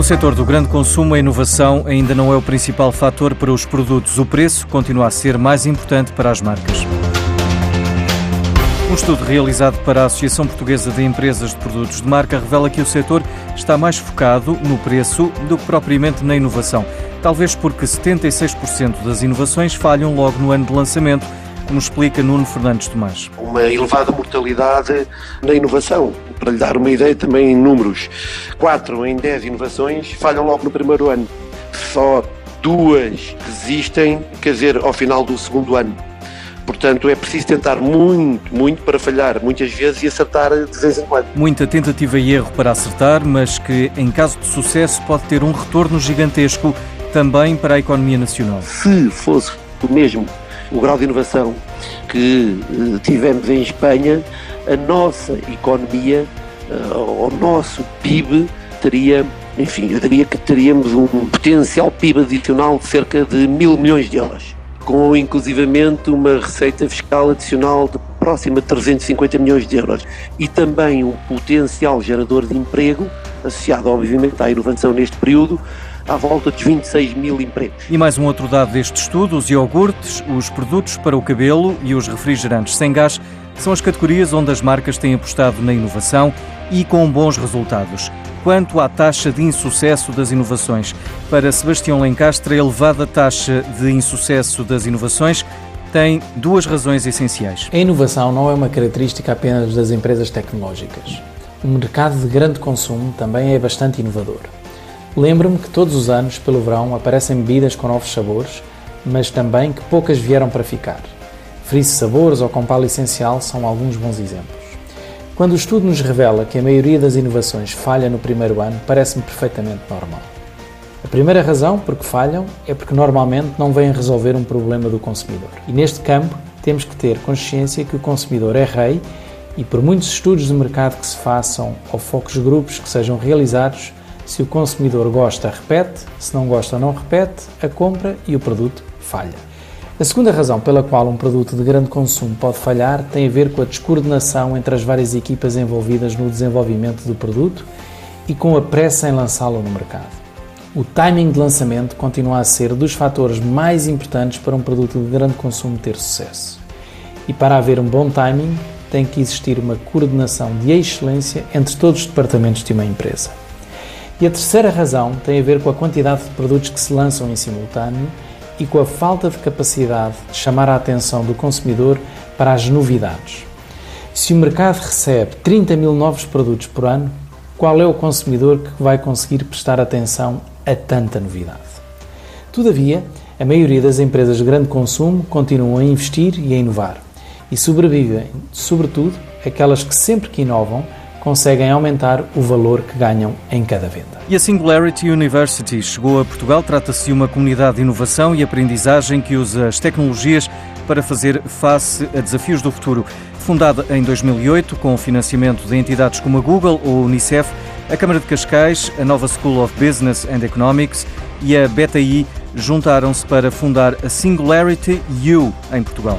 No setor do grande consumo, a inovação ainda não é o principal fator para os produtos. O preço continua a ser mais importante para as marcas. Um estudo realizado para a Associação Portuguesa de Empresas de Produtos de Marca revela que o setor está mais focado no preço do que propriamente na inovação. Talvez porque 76% das inovações falham logo no ano de lançamento, como explica Nuno Fernandes Tomás. Uma elevada mortalidade na inovação. Para lhe dar uma ideia também em números, 4 em 10 inovações falham logo no primeiro ano. Só duas resistem, quer dizer, ao final do segundo ano. Portanto, é preciso tentar muito, muito para falhar, muitas vezes, e acertar de vez em quando. Muita tentativa e erro para acertar, mas que, em caso de sucesso, pode ter um retorno gigantesco também para a economia nacional. Se fosse o mesmo o grau de inovação que eh, tivemos em Espanha, a nossa economia, eh, o nosso PIB teria, enfim, eu diria que teríamos um potencial PIB adicional de cerca de mil milhões de euros, com inclusivamente uma receita fiscal adicional de próxima de 350 milhões de euros e também um potencial gerador de emprego associado obviamente à inovação neste período à volta de 26 mil empregos. E mais um outro dado deste estudo: os iogurtes, os produtos para o cabelo e os refrigerantes sem gás são as categorias onde as marcas têm apostado na inovação e com bons resultados. Quanto à taxa de insucesso das inovações, para Sebastião Lencastre, a elevada taxa de insucesso das inovações tem duas razões essenciais. A inovação não é uma característica apenas das empresas tecnológicas. O mercado de grande consumo também é bastante inovador. Lembro-me que todos os anos, pelo verão, aparecem bebidas com novos sabores, mas também que poucas vieram para ficar. Frise Sabores ou Compal Essencial são alguns bons exemplos. Quando o estudo nos revela que a maioria das inovações falha no primeiro ano, parece-me perfeitamente normal. A primeira razão por que falham é porque normalmente não vêm resolver um problema do consumidor. E neste campo temos que ter consciência que o consumidor é rei e por muitos estudos de mercado que se façam ou focos grupos que sejam realizados, se o consumidor gosta, repete, se não gosta, não repete, a compra e o produto falha. A segunda razão pela qual um produto de grande consumo pode falhar tem a ver com a descoordenação entre as várias equipas envolvidas no desenvolvimento do produto e com a pressa em lançá-lo no mercado. O timing de lançamento continua a ser dos fatores mais importantes para um produto de grande consumo ter sucesso. E para haver um bom timing, tem que existir uma coordenação de excelência entre todos os departamentos de uma empresa. E a terceira razão tem a ver com a quantidade de produtos que se lançam em simultâneo e com a falta de capacidade de chamar a atenção do consumidor para as novidades. Se o mercado recebe 30 mil novos produtos por ano, qual é o consumidor que vai conseguir prestar atenção a tanta novidade? Todavia, a maioria das empresas de grande consumo continuam a investir e a inovar e sobrevivem, sobretudo, aquelas que sempre que inovam conseguem aumentar o valor que ganham em cada venda. E a Singularity University chegou a Portugal. Trata-se de uma comunidade de inovação e aprendizagem que usa as tecnologias para fazer face a desafios do futuro. Fundada em 2008 com o financiamento de entidades como a Google ou a Unicef, a Câmara de Cascais, a Nova School of Business and Economics e a BTI juntaram-se para fundar a Singularity U em Portugal.